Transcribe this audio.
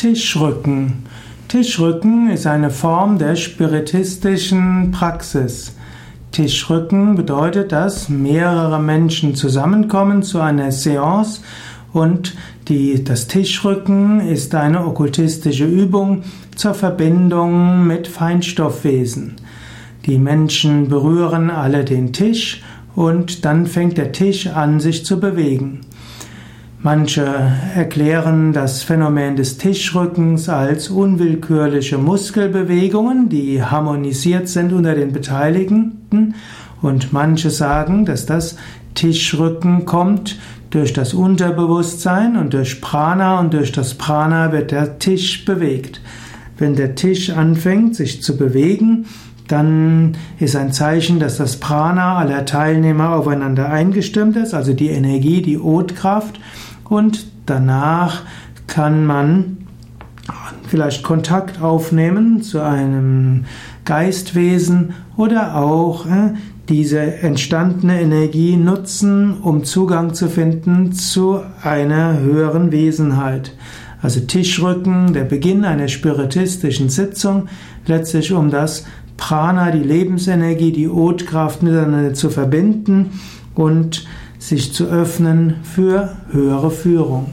Tischrücken. Tischrücken ist eine Form der spiritistischen Praxis. Tischrücken bedeutet, dass mehrere Menschen zusammenkommen zu einer Seance und die, das Tischrücken ist eine okkultistische Übung zur Verbindung mit Feinstoffwesen. Die Menschen berühren alle den Tisch und dann fängt der Tisch an, sich zu bewegen. Manche erklären das Phänomen des Tischrückens als unwillkürliche Muskelbewegungen, die harmonisiert sind unter den Beteiligten. Und manche sagen, dass das Tischrücken kommt durch das Unterbewusstsein und durch Prana und durch das Prana wird der Tisch bewegt. Wenn der Tisch anfängt, sich zu bewegen, dann ist ein Zeichen, dass das Prana aller Teilnehmer aufeinander eingestimmt ist, also die Energie, die Otkraft und danach kann man vielleicht Kontakt aufnehmen zu einem Geistwesen oder auch äh, diese entstandene Energie nutzen, um Zugang zu finden zu einer höheren Wesenheit. Also Tischrücken, der Beginn einer spiritistischen Sitzung, letztlich um das Prana, die Lebensenergie, die Otkraft miteinander zu verbinden und sich zu öffnen für höhere Führung.